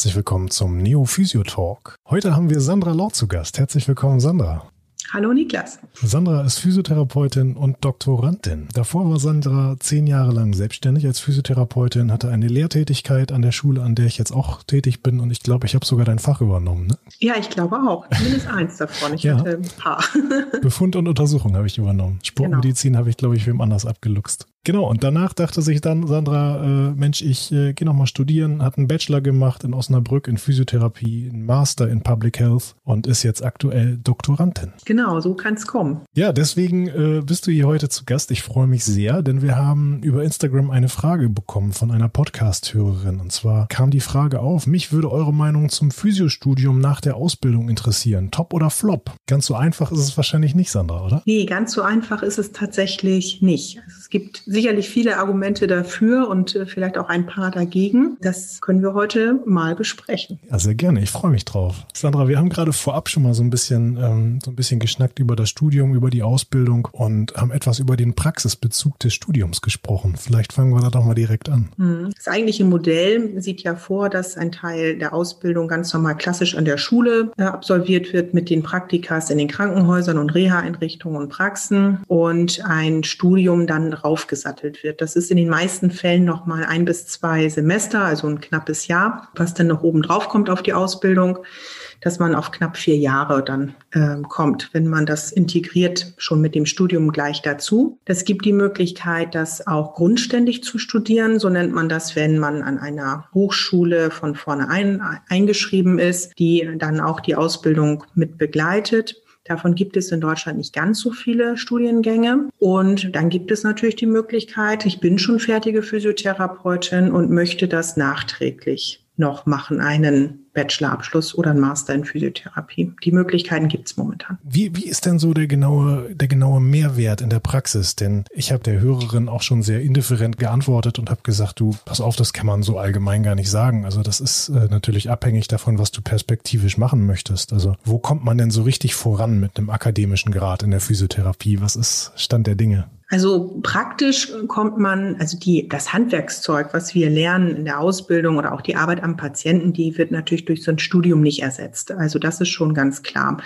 herzlich willkommen zum Neo Physio Talk. Heute haben wir Sandra Lord zu Gast. Herzlich willkommen, Sandra. Hallo Niklas. Sandra ist Physiotherapeutin und Doktorandin. Davor war Sandra zehn Jahre lang selbstständig als Physiotherapeutin, hatte eine Lehrtätigkeit an der Schule, an der ich jetzt auch tätig bin und ich glaube, ich habe sogar dein Fach übernommen. Ne? Ja, ich glaube auch. Zumindest eins davon. Ich ja. hatte ein paar. Befund und Untersuchung habe ich übernommen. Sportmedizin genau. habe ich, glaube ich, wem anders abgeluchst. Genau, und danach dachte sich dann Sandra, äh, Mensch, ich äh, gehe nochmal studieren, hat einen Bachelor gemacht in Osnabrück in Physiotherapie, einen Master in Public Health und ist jetzt aktuell Doktorandin. Genau, so kann es kommen. Ja, deswegen äh, bist du hier heute zu Gast. Ich freue mich sehr, denn wir haben über Instagram eine Frage bekommen von einer Podcast-Hörerin. Und zwar kam die Frage auf, mich würde eure Meinung zum Physiostudium nach der Ausbildung interessieren. Top oder Flop? Ganz so einfach ist es wahrscheinlich nicht, Sandra, oder? Nee, ganz so einfach ist es tatsächlich nicht. Also es gibt sicherlich viele Argumente dafür und äh, vielleicht auch ein paar dagegen. Das können wir heute mal besprechen. Ja, sehr gerne. Ich freue mich drauf. Sandra, wir haben gerade vorab schon mal so ein bisschen, ähm, so ein bisschen geschnackt über das Studium, über die Ausbildung und haben etwas über den Praxisbezug des Studiums gesprochen. Vielleicht fangen wir da doch mal direkt an. Hm. Das eigentliche Modell sieht ja vor, dass ein Teil der Ausbildung ganz normal klassisch an der Schule äh, absolviert wird mit den Praktikas in den Krankenhäusern und Reha-Einrichtungen und Praxen und ein Studium dann raufgesetzt gesattelt wird. Das ist in den meisten Fällen noch mal ein bis zwei Semester, also ein knappes Jahr, was dann noch oben drauf kommt auf die Ausbildung, dass man auf knapp vier Jahre dann äh, kommt, wenn man das integriert, schon mit dem Studium gleich dazu. Das gibt die Möglichkeit, das auch grundständig zu studieren. So nennt man das, wenn man an einer Hochschule von vornherein eingeschrieben ist, die dann auch die Ausbildung mit begleitet. Davon gibt es in Deutschland nicht ganz so viele Studiengänge. Und dann gibt es natürlich die Möglichkeit, ich bin schon fertige Physiotherapeutin und möchte das nachträglich noch machen, einen Bachelorabschluss oder einen Master in Physiotherapie. Die Möglichkeiten gibt es momentan. Wie, wie ist denn so der genaue, der genaue Mehrwert in der Praxis? Denn ich habe der Hörerin auch schon sehr indifferent geantwortet und habe gesagt, du, pass auf, das kann man so allgemein gar nicht sagen. Also das ist äh, natürlich abhängig davon, was du perspektivisch machen möchtest. Also wo kommt man denn so richtig voran mit einem akademischen Grad in der Physiotherapie? Was ist Stand der Dinge? Also praktisch kommt man, also die, das Handwerkszeug, was wir lernen in der Ausbildung oder auch die Arbeit am Patienten, die wird natürlich durch so ein Studium nicht ersetzt. Also das ist schon ganz klar.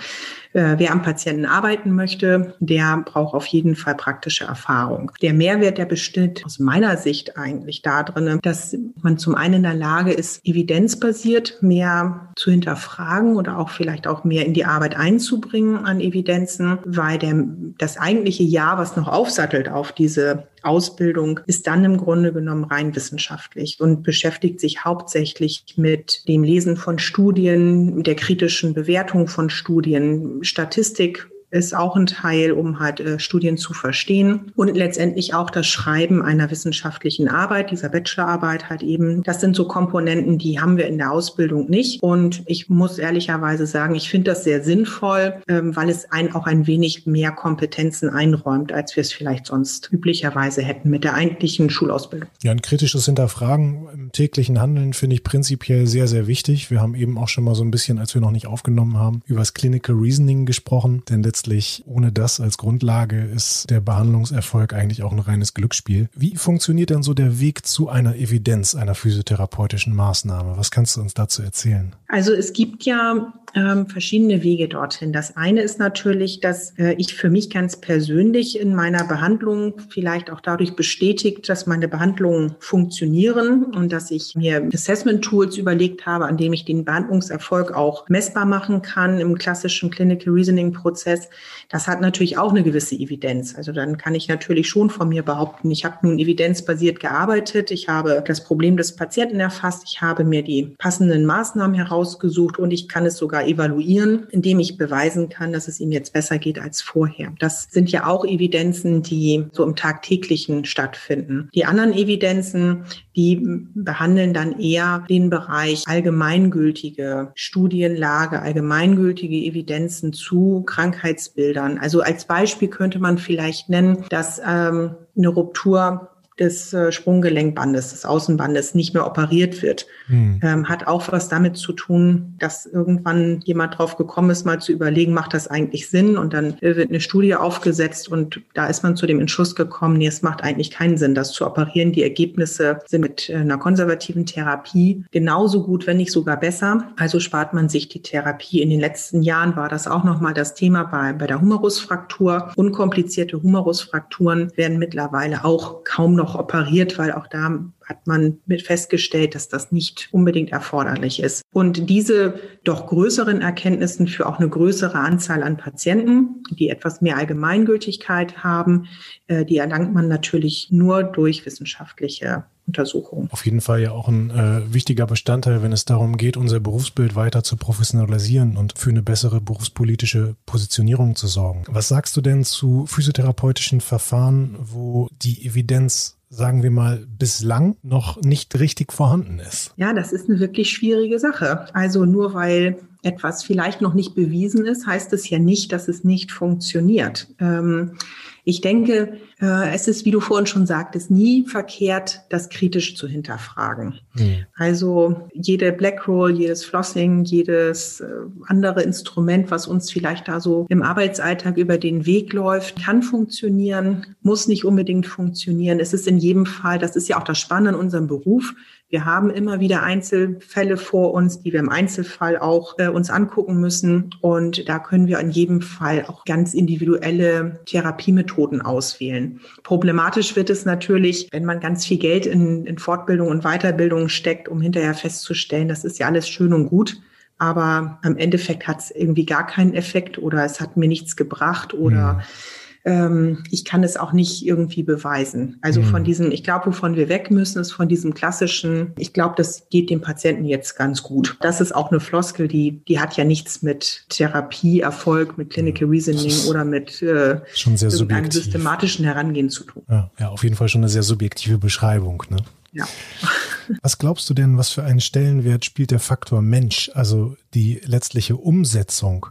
Äh, wer am Patienten arbeiten möchte, der braucht auf jeden Fall praktische Erfahrung. Der Mehrwert, der besteht aus meiner Sicht eigentlich darin, dass man zum einen in der Lage ist, evidenzbasiert mehr zu hinterfragen oder auch vielleicht auch mehr in die Arbeit einzubringen an Evidenzen, weil der, das eigentliche Jahr, was noch aufsattelt auf diese Ausbildung ist dann im Grunde genommen rein wissenschaftlich und beschäftigt sich hauptsächlich mit dem Lesen von Studien, der kritischen Bewertung von Studien, Statistik ist auch ein Teil, um halt äh, Studien zu verstehen und letztendlich auch das Schreiben einer wissenschaftlichen Arbeit, dieser Bachelorarbeit halt eben. Das sind so Komponenten, die haben wir in der Ausbildung nicht. Und ich muss ehrlicherweise sagen, ich finde das sehr sinnvoll, ähm, weil es ein, auch ein wenig mehr Kompetenzen einräumt, als wir es vielleicht sonst üblicherweise hätten mit der eigentlichen Schulausbildung. Ja, ein kritisches Hinterfragen im täglichen Handeln finde ich prinzipiell sehr, sehr wichtig. Wir haben eben auch schon mal so ein bisschen, als wir noch nicht aufgenommen haben, über das Clinical Reasoning gesprochen, denn letztendlich letztlich ohne das als Grundlage ist der Behandlungserfolg eigentlich auch ein reines Glücksspiel. Wie funktioniert denn so der Weg zu einer Evidenz einer physiotherapeutischen Maßnahme? Was kannst du uns dazu erzählen? Also es gibt ja ähm, verschiedene Wege dorthin. Das eine ist natürlich, dass äh, ich für mich ganz persönlich in meiner Behandlung vielleicht auch dadurch bestätigt, dass meine Behandlungen funktionieren und dass ich mir Assessment-Tools überlegt habe, an dem ich den Behandlungserfolg auch messbar machen kann im klassischen Clinical Reasoning-Prozess. Das hat natürlich auch eine gewisse Evidenz. Also dann kann ich natürlich schon von mir behaupten, ich habe nun evidenzbasiert gearbeitet, ich habe das Problem des Patienten erfasst, ich habe mir die passenden Maßnahmen herausgesucht und ich kann es sogar evaluieren, indem ich beweisen kann, dass es ihm jetzt besser geht als vorher. Das sind ja auch Evidenzen, die so im tagtäglichen stattfinden. Die anderen Evidenzen, die behandeln dann eher den Bereich allgemeingültige Studienlage, allgemeingültige Evidenzen zu Krankheitsbildern. Also als Beispiel könnte man vielleicht nennen, dass ähm, eine Ruptur des äh, Sprunggelenkbandes, des Außenbandes nicht mehr operiert wird. Hm. Ähm, hat auch was damit zu tun, dass irgendwann jemand drauf gekommen ist, mal zu überlegen, macht das eigentlich Sinn? Und dann wird eine Studie aufgesetzt und da ist man zu dem Entschluss gekommen, nee, es macht eigentlich keinen Sinn, das zu operieren. Die Ergebnisse sind mit äh, einer konservativen Therapie genauso gut, wenn nicht sogar besser. Also spart man sich die Therapie. In den letzten Jahren war das auch nochmal das Thema bei, bei der Humerusfraktur. Unkomplizierte Humerusfrakturen werden mittlerweile auch kaum noch operiert, weil auch da hat man mit festgestellt, dass das nicht unbedingt erforderlich ist. Und diese doch größeren Erkenntnissen für auch eine größere Anzahl an Patienten, die etwas mehr Allgemeingültigkeit haben, äh, die erlangt man natürlich nur durch wissenschaftliche Untersuchungen. Auf jeden Fall ja auch ein äh, wichtiger Bestandteil, wenn es darum geht, unser Berufsbild weiter zu professionalisieren und für eine bessere berufspolitische Positionierung zu sorgen. Was sagst du denn zu physiotherapeutischen Verfahren, wo die Evidenz sagen wir mal, bislang noch nicht richtig vorhanden ist? Ja, das ist eine wirklich schwierige Sache. Also nur weil etwas vielleicht noch nicht bewiesen ist, heißt es ja nicht, dass es nicht funktioniert. Ähm, ich denke, äh, es ist, wie du vorhin schon sagtest, nie verkehrt, das kritisch zu hinterfragen. Mhm. Also jede Black Roll, jedes Flossing, jedes äh, andere Instrument, was uns vielleicht da so im Arbeitsalltag über den Weg läuft, kann funktionieren, muss nicht unbedingt funktionieren. Es ist in jedem Fall, das ist ja auch das Spannende an unserem Beruf, wir haben immer wieder Einzelfälle vor uns, die wir im Einzelfall auch äh, uns angucken müssen. Und da können wir in jedem Fall auch ganz individuelle Therapiemethoden auswählen. Problematisch wird es natürlich, wenn man ganz viel Geld in, in Fortbildung und Weiterbildung steckt, um hinterher festzustellen, das ist ja alles schön und gut. Aber am Endeffekt hat es irgendwie gar keinen Effekt oder es hat mir nichts gebracht oder mhm ähm, ich kann es auch nicht irgendwie beweisen. Also mhm. von diesem, ich glaube, wovon wir weg müssen, ist von diesem klassischen, ich glaube, das geht dem Patienten jetzt ganz gut. Das ist auch eine Floskel, die, die hat ja nichts mit Therapieerfolg, mit Clinical Reasoning oder mit äh, schon sehr einem systematischen Herangehen zu tun. Ja, ja, auf jeden Fall schon eine sehr subjektive Beschreibung. Ne? Ja. Was glaubst du denn, was für einen Stellenwert spielt der Faktor Mensch, also die letztliche Umsetzung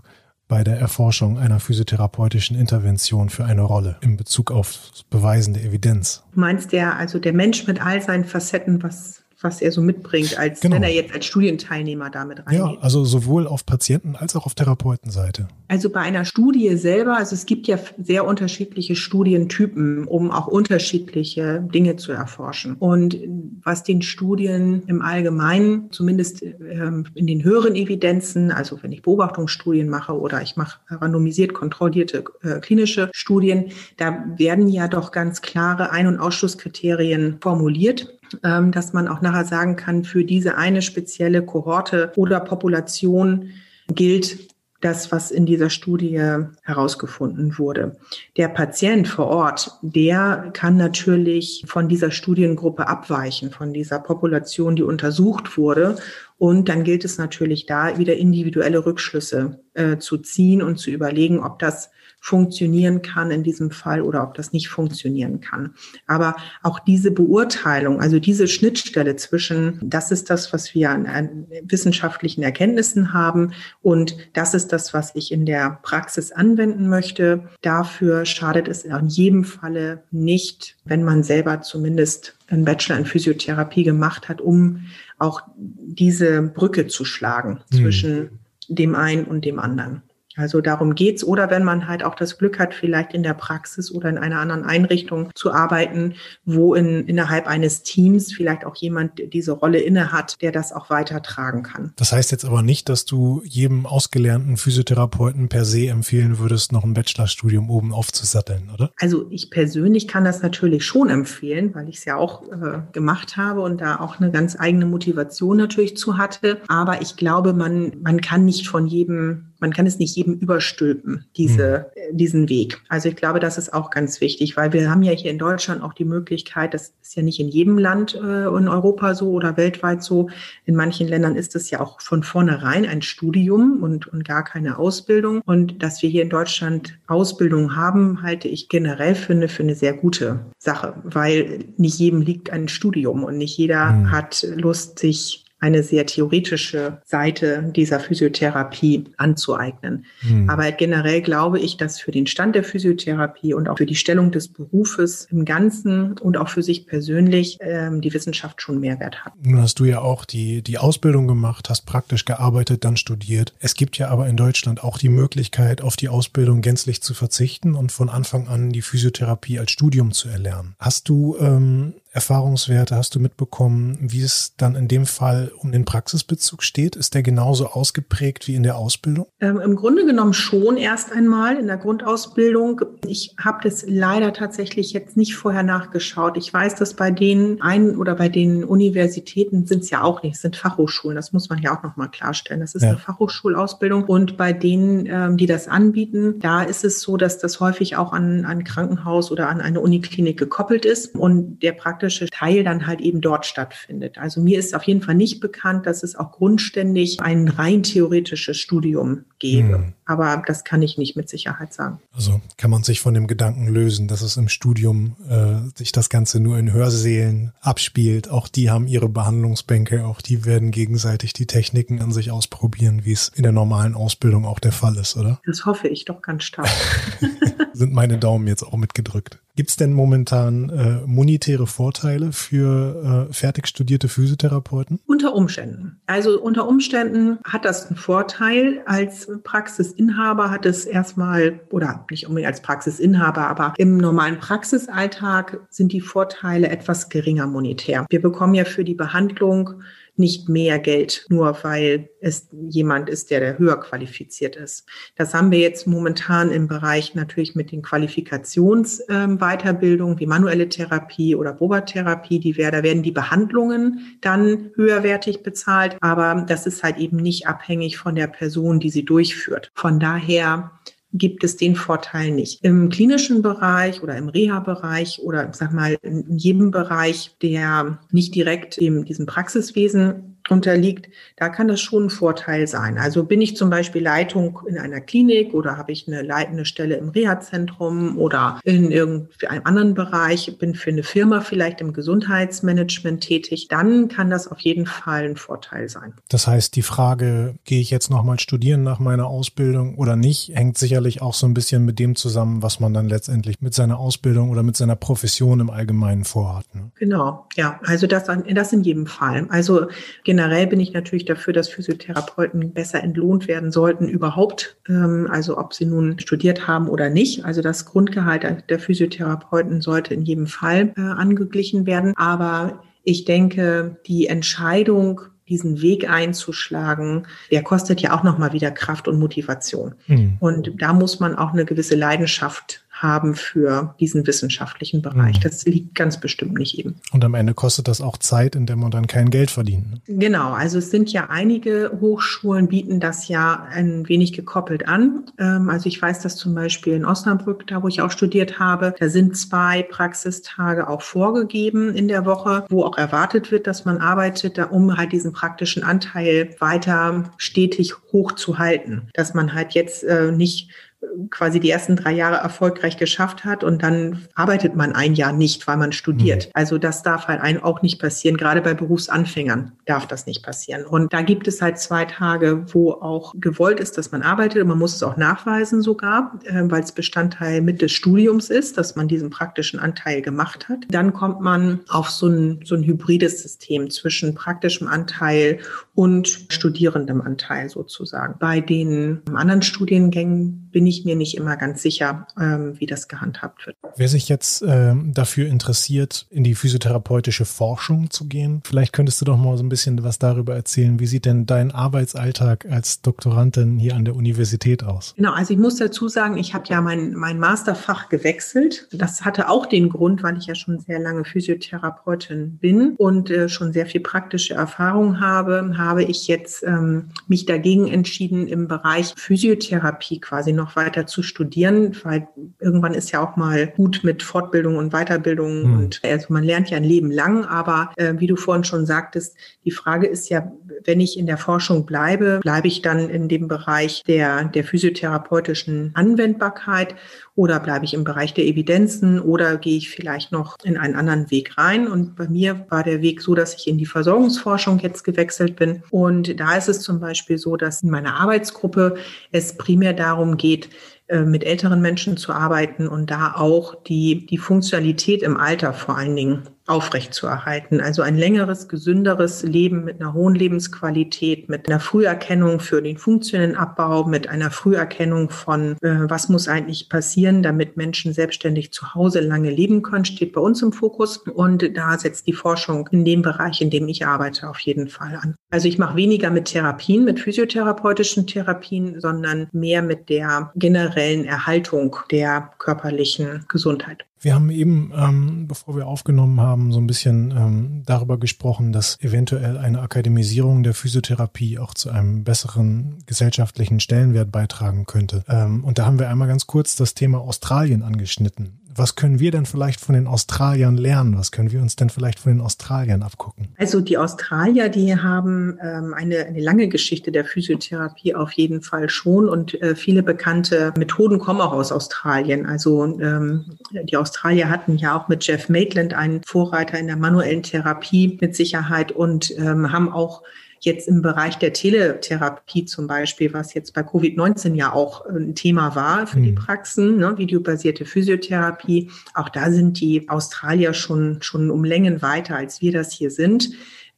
bei der Erforschung einer physiotherapeutischen Intervention für eine Rolle in Bezug auf beweisende Evidenz? Meinst der, also der Mensch mit all seinen Facetten, was was er so mitbringt, als genau. wenn er jetzt als Studienteilnehmer damit reingeht. Ja, also sowohl auf Patienten- als auch auf Therapeutenseite. Also bei einer Studie selber, also es gibt ja sehr unterschiedliche Studientypen, um auch unterschiedliche Dinge zu erforschen. Und was den Studien im Allgemeinen, zumindest ähm, in den höheren Evidenzen, also wenn ich Beobachtungsstudien mache oder ich mache randomisiert kontrollierte äh, klinische Studien, da werden ja doch ganz klare Ein- und Ausschlusskriterien formuliert ähm, dass man auch nachher sagen kann, für diese eine spezielle Kohorte oder Population gilt das, was in dieser Studie herausgefunden wurde. Der Patient vor Ort, der kann natürlich von dieser Studiengruppe abweichen, von dieser Population, die untersucht wurde. Und dann gilt es natürlich da wieder individuelle Rückschlüsse äh, zu ziehen und zu überlegen, ob das funktionieren kann in diesem Fall oder ob das nicht funktionieren kann. Aber auch diese Beurteilung, also diese Schnittstelle zwischen, das ist das, was wir an, an wissenschaftlichen Erkenntnissen haben und das ist das, was ich in der Praxis anwenden möchte, dafür schadet es in jedem Falle nicht, wenn man selber zumindest einen Bachelor in Physiotherapie gemacht hat, um auch diese Brücke zu schlagen mhm. zwischen dem einen und dem anderen. Also darum geht's. Oder wenn man halt auch das Glück hat, vielleicht in der Praxis oder in einer anderen Einrichtung zu arbeiten, wo in, innerhalb eines Teams vielleicht auch jemand diese Rolle inne hat, der das auch weitertragen kann. Das heißt jetzt aber nicht, dass du jedem ausgelernten Physiotherapeuten per se empfehlen würdest, noch ein Bachelorstudium oben aufzusatteln, oder? Also ich persönlich kann das natürlich schon empfehlen, weil ich es ja auch äh, gemacht habe und da auch eine ganz eigene Motivation natürlich zu hatte. Aber ich glaube, man, man kann nicht von jedem man kann es nicht jedem überstülpen, diese, mhm. diesen Weg. Also ich glaube, das ist auch ganz wichtig, weil wir haben ja hier in Deutschland auch die Möglichkeit, das ist ja nicht in jedem Land äh, in Europa so oder weltweit so. In manchen Ländern ist es ja auch von vornherein ein Studium und, und gar keine Ausbildung. Und dass wir hier in Deutschland Ausbildung haben, halte ich generell für eine, für eine sehr gute Sache, weil nicht jedem liegt ein Studium und nicht jeder mhm. hat Lust, sich eine sehr theoretische Seite dieser Physiotherapie anzueignen. Hm. Aber generell glaube ich, dass für den Stand der Physiotherapie und auch für die Stellung des Berufes im Ganzen und auch für sich persönlich ähm, die Wissenschaft schon Mehrwert hat. Nun hast du ja auch die, die Ausbildung gemacht, hast praktisch gearbeitet, dann studiert. Es gibt ja aber in Deutschland auch die Möglichkeit, auf die Ausbildung gänzlich zu verzichten und von Anfang an die Physiotherapie als Studium zu erlernen. Hast du ähm, Erfahrungswerte hast du mitbekommen, wie es dann in dem Fall um den Praxisbezug steht? Ist der genauso ausgeprägt wie in der Ausbildung? Ähm, Im Grunde genommen schon erst einmal in der Grundausbildung. Ich habe das leider tatsächlich jetzt nicht vorher nachgeschaut. Ich weiß, dass bei den einen oder bei den Universitäten sind es ja auch nicht, es sind Fachhochschulen. Das muss man ja auch nochmal klarstellen. Das ist ja. eine Fachhochschulausbildung und bei denen, ähm, die das anbieten, da ist es so, dass das häufig auch an ein Krankenhaus oder an eine Uniklinik gekoppelt ist und der praktisch praktische Teil dann halt eben dort stattfindet. Also mir ist auf jeden Fall nicht bekannt, dass es auch grundständig ein rein theoretisches Studium gäbe. Hm. Aber das kann ich nicht mit Sicherheit sagen. Also kann man sich von dem Gedanken lösen, dass es im Studium äh, sich das Ganze nur in Hörsälen abspielt. Auch die haben ihre Behandlungsbänke, auch die werden gegenseitig die Techniken an sich ausprobieren, wie es in der normalen Ausbildung auch der Fall ist, oder? Das hoffe ich doch ganz stark. Sind meine Daumen jetzt auch mitgedrückt. Gibt es denn momentan äh, monetäre Vorteile für äh, fertig studierte Physiotherapeuten? Unter Umständen. Also unter Umständen hat das einen Vorteil. Als Praxisinhaber hat es erstmal, oder nicht unbedingt als Praxisinhaber, aber im normalen Praxisalltag sind die Vorteile etwas geringer monetär. Wir bekommen ja für die Behandlung nicht mehr Geld, nur weil es jemand ist, der, der höher qualifiziert ist. Das haben wir jetzt momentan im Bereich natürlich mit den Qualifikationsweiterbildungen ähm, wie manuelle Therapie oder Boba-Therapie. Die, da werden die Behandlungen dann höherwertig bezahlt, aber das ist halt eben nicht abhängig von der Person, die sie durchführt. Von daher gibt es den Vorteil nicht. Im klinischen Bereich oder im Reha-Bereich oder sag mal in jedem Bereich, der nicht direkt dem, diesem Praxiswesen unterliegt, da kann das schon ein Vorteil sein. Also bin ich zum Beispiel Leitung in einer Klinik oder habe ich eine leitende Stelle im Reha-Zentrum oder in irgendeinem anderen Bereich, bin für eine Firma vielleicht im Gesundheitsmanagement tätig, dann kann das auf jeden Fall ein Vorteil sein. Das heißt, die Frage, gehe ich jetzt nochmal studieren nach meiner Ausbildung oder nicht, hängt sicherlich auch so ein bisschen mit dem zusammen, was man dann letztendlich mit seiner Ausbildung oder mit seiner Profession im Allgemeinen vorhat. Ne? Genau, ja, also das, das in jedem Fall. Also generell bin ich natürlich dafür, dass Physiotherapeuten besser entlohnt werden sollten überhaupt. Ähm, also ob sie nun studiert haben oder nicht. Also das Grundgehalt der Physiotherapeuten sollte in jedem Fall äh, angeglichen werden. Aber ich denke, die Entscheidung, diesen Weg einzuschlagen, der kostet ja auch nochmal wieder Kraft und Motivation. Mhm. Und da muss man auch eine gewisse Leidenschaft haben für diesen wissenschaftlichen Bereich. Mhm. Das liegt ganz bestimmt nicht eben. Und am Ende kostet das auch Zeit, in der man dann kein Geld verdient. Ne? Genau, also es sind ja einige Hochschulen bieten das ja ein wenig gekoppelt an. Ähm, also ich weiß, dass zum Beispiel in Osnabrück, da wo ich auch studiert habe, da sind zwei Praxistage auch vorgegeben in der Woche, wo auch erwartet wird, dass man arbeitet, um halt diesen praktischen Anteil weiter stetig hochzuhalten. Dass man halt jetzt äh, nicht quasi die ersten drei Jahre erfolgreich geschafft hat und dann arbeitet man ein Jahr nicht, weil man studiert. Mhm. Also das darf halt einem auch nicht passieren. Gerade bei Berufsanfängern darf das nicht passieren. Und da gibt es halt zwei Tage, wo auch gewollt ist, dass man arbeitet und man muss es auch nachweisen sogar, äh, weil es Bestandteil mit des Studiums ist, dass man diesen praktischen Anteil gemacht hat. Dann kommt man auf so ein, so ein hybrides System zwischen praktischem Anteil und studierendem Anteil sozusagen. Bei den anderen Studiengängen bin ich mir nicht immer ganz sicher, ähm, wie das gehandhabt wird. Wer sich jetzt ähm, dafür interessiert, in die physiotherapeutische Forschung zu gehen, vielleicht könntest du doch mal so ein bisschen was darüber erzählen. Wie sieht denn dein Arbeitsalltag als Doktorandin hier an der Universität aus? Genau, also ich muss dazu sagen, ich habe ja mein, mein Masterfach gewechselt. Das hatte auch den Grund, weil ich ja schon sehr lange Physiotherapeutin bin und äh, schon sehr viel praktische Erfahrung habe, habe ich jetzt ähm, mich dagegen entschieden, im Bereich Physiotherapie quasi noch noch weiter zu studieren, weil irgendwann ist ja auch mal gut mit Fortbildung und Weiterbildung mhm. und also man lernt ja ein Leben lang, aber äh, wie du vorhin schon sagtest, die Frage ist ja, wenn ich in der Forschung bleibe, bleibe ich dann in dem Bereich der, der physiotherapeutischen Anwendbarkeit oder bleibe ich im Bereich der Evidenzen oder gehe ich vielleicht noch in einen anderen Weg rein? Und bei mir war der Weg so, dass ich in die Versorgungsforschung jetzt gewechselt bin. Und da ist es zum Beispiel so, dass in meiner Arbeitsgruppe es primär darum geht, mit älteren Menschen zu arbeiten und da auch die, die Funktionalität im Alter vor allen Dingen aufrechtzuerhalten. Also ein längeres, gesünderes Leben mit einer hohen Lebensqualität, mit einer Früherkennung für den funktionellen Abbau, mit einer Früherkennung von, äh, was muss eigentlich passieren, damit Menschen selbstständig zu Hause lange leben können, steht bei uns im Fokus. Und da setzt die Forschung in dem Bereich, in dem ich arbeite, auf jeden Fall an. Also ich mache weniger mit Therapien, mit physiotherapeutischen Therapien, sondern mehr mit der generellen Erhaltung der körperlichen Gesundheit. Wir haben eben, ähm, bevor wir aufgenommen haben, so ein bisschen ähm, darüber gesprochen, dass eventuell eine Akademisierung der Physiotherapie auch zu einem besseren gesellschaftlichen Stellenwert beitragen könnte. Ähm, und da haben wir einmal ganz kurz das Thema Australien angeschnitten was können wir denn vielleicht von den Australiern lernen? Was können wir uns denn vielleicht von den Australiern abgucken? Also die Australier, die haben ähm, eine, eine lange Geschichte der Physiotherapie auf jeden Fall schon und äh, viele bekannte Methoden kommen auch aus Australien. Also ähm, die Australier hatten ja auch mit Jeff Maitland einen Vorreiter in der manuellen Therapie mit Sicherheit und ähm, haben auch jetzt im Bereich der Teletherapie zum Beispiel, was jetzt bei Covid-19 ja auch ein Thema war für mhm. die Praxen, ne, videobasierte Physiotherapie, auch da sind die Australier schon, schon um Längen weiter, als wir das hier sind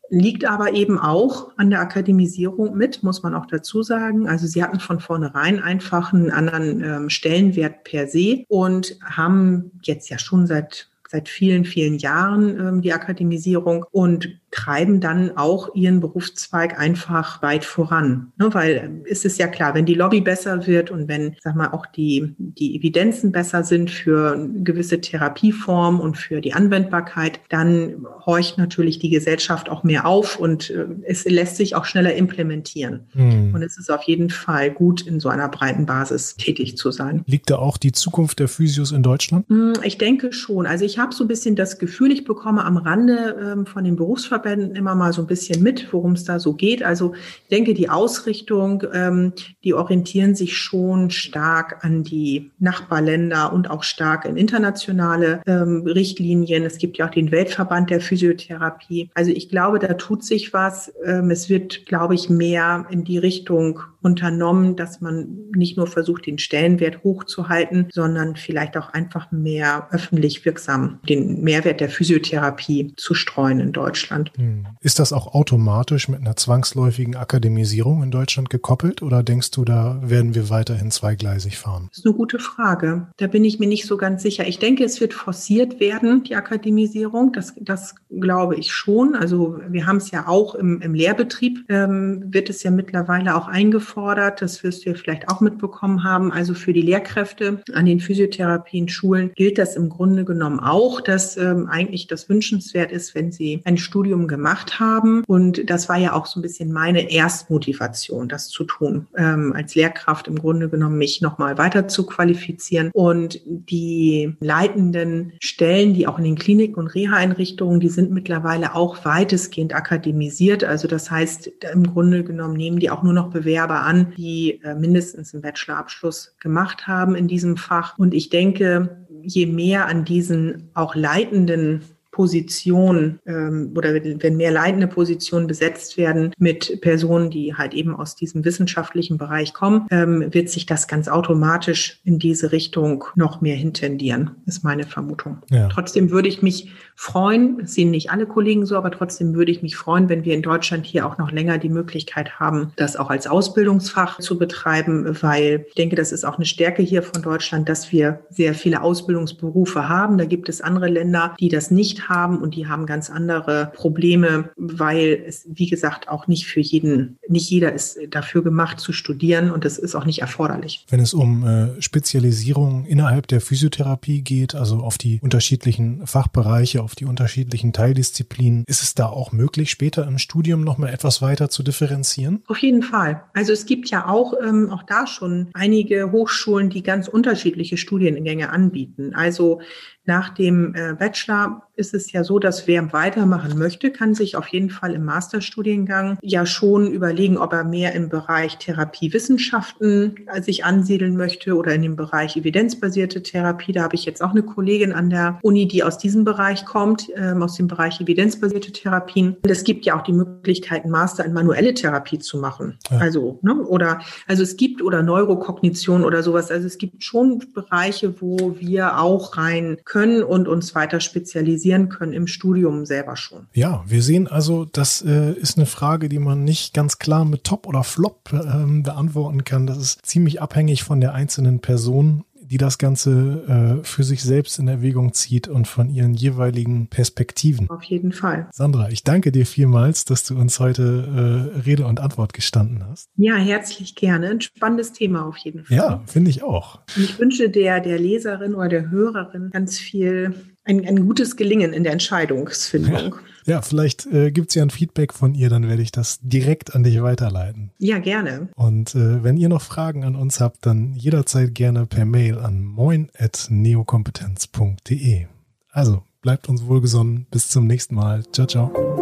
liegt aber eben auch an der Akademisierung mit, muss man auch dazu sagen. Also sie hatten von vornherein einfach einen anderen ähm, Stellenwert per se und haben jetzt ja schon seit seit vielen, vielen Jahren ähm, die Akademisierung und treiben dann auch ihren Berufszweig einfach weit voran. Ne? Weil ist es ja klar, wenn die Lobby besser wird und wenn, sag mal, auch die, die Evidenzen besser sind für gewisse Therapieformen und für die Anwendbarkeit, dann horcht natürlich die Gesellschaft auch mehr auf und äh, es lässt sich auch schneller implementieren. Hm. Und es ist auf jeden Fall gut, in so einer breiten Basis tätig zu sein. Liegt da auch die Zukunft der Physios in Deutschland? Hm, ich denke schon. Also ich habe so ein bisschen das Gefühl, ich bekomme am Rande ähm, von den Berufsverbänden Verbänden immer mal so ein bisschen mit, worum es da so geht. Also ich denke, die Ausrichtung, ähm, die orientieren sich schon stark an die Nachbarländer und auch stark in internationale ähm, Richtlinien. Es gibt ja auch den Weltverband der Physiotherapie. Also ich glaube, da tut sich was. Ähm, es wird, glaube ich, mehr in die Richtung unternommen, dass man nicht nur versucht, den Stellenwert hochzuhalten, sondern vielleicht auch einfach mehr öffentlich wirksam den Mehrwert der Physiotherapie zu streuen in Deutschland. Hm. Ist das auch automatisch mit einer zwangsläufigen Akademisierung in Deutschland gekoppelt oder denkst du, da werden wir weiterhin zweigleisig fahren? Das ist eine gute Frage. Da bin ich mir nicht so ganz sicher. Ich denke, es wird forciert werden, die Akademisierung. Das, das glaube ich schon. Also wir haben es ja auch im, im Lehrbetrieb, ähm, wird es ja mittlerweile auch eingefordert. Das wirst du ja vielleicht auch mitbekommen haben. Also für die Lehrkräfte an den Physiotherapien-Schulen gilt das im Grunde genommen auch, dass ähm, eigentlich das wünschenswert ist, wenn sie ein Studium gemacht haben. Und das war ja auch so ein bisschen meine Erstmotivation, das zu tun, ähm, als Lehrkraft im Grunde genommen mich nochmal weiter zu qualifizieren. Und die leitenden Stellen, die auch in den Kliniken und Reha-Einrichtungen, die sind mittlerweile auch weitestgehend akademisiert. Also das heißt, im Grunde genommen nehmen die auch nur noch Bewerber an, die äh, mindestens einen Bachelorabschluss gemacht haben in diesem Fach. Und ich denke, je mehr an diesen auch leitenden Position ähm, oder wenn mehr leitende Positionen besetzt werden mit Personen, die halt eben aus diesem wissenschaftlichen Bereich kommen, ähm, wird sich das ganz automatisch in diese Richtung noch mehr hintendieren, ist meine Vermutung. Ja. Trotzdem würde ich mich freuen, das sehen nicht alle Kollegen so, aber trotzdem würde ich mich freuen, wenn wir in Deutschland hier auch noch länger die Möglichkeit haben, das auch als Ausbildungsfach zu betreiben, weil ich denke, das ist auch eine Stärke hier von Deutschland, dass wir sehr viele Ausbildungsberufe haben. Da gibt es andere Länder, die das nicht haben und die haben ganz andere Probleme, weil es, wie gesagt, auch nicht für jeden, nicht jeder ist dafür gemacht zu studieren und das ist auch nicht erforderlich. Wenn es um äh, Spezialisierung innerhalb der Physiotherapie geht, also auf die unterschiedlichen Fachbereiche, auf die unterschiedlichen Teildisziplinen. Ist es da auch möglich, später im Studium nochmal etwas weiter zu differenzieren? Auf jeden Fall. Also es gibt ja auch, ähm, auch da schon einige Hochschulen, die ganz unterschiedliche Studiengänge anbieten. Also nach dem äh, Bachelor ist es ja so, dass wer weitermachen möchte, kann sich auf jeden Fall im Masterstudiengang ja schon überlegen, ob er mehr im Bereich Therapiewissenschaften äh, sich ansiedeln möchte oder in dem Bereich evidenzbasierte Therapie. Da habe ich jetzt auch eine Kollegin an der Uni, die aus diesem Bereich kommt, ähm, aus dem Bereich evidenzbasierte Therapien. Und es gibt ja auch die Möglichkeit, einen Master in manuelle Therapie zu machen. Ja. Also, ne, oder, also es gibt oder Neurokognition oder sowas. Also es gibt schon Bereiche, wo wir auch rein können können und uns weiter spezialisieren können im Studium selber schon. Ja, wir sehen also, das äh, ist eine Frage, die man nicht ganz klar mit Top oder Flop äh, beantworten kann. Das ist ziemlich abhängig von der einzelnen Person die das Ganze äh, für sich selbst in Erwägung zieht und von ihren jeweiligen Perspektiven. Auf jeden Fall. Sandra, ich danke dir vielmals, dass du uns heute äh, Rede und Antwort gestanden hast. Ja, herzlich gerne. Ein spannendes Thema auf jeden Fall. Ja, finde ich auch. Und ich wünsche der, der Leserin oder der Hörerin ganz viel, ein, ein gutes Gelingen in der Entscheidungsfindung. Ja. Ja, vielleicht äh, gibt es ja ein Feedback von ihr, dann werde ich das direkt an dich weiterleiten. Ja, gerne. Und äh, wenn ihr noch Fragen an uns habt, dann jederzeit gerne per Mail an moin.neokompetenz.de. Also bleibt uns wohlgesonnen. Bis zum nächsten Mal. Ciao, ciao.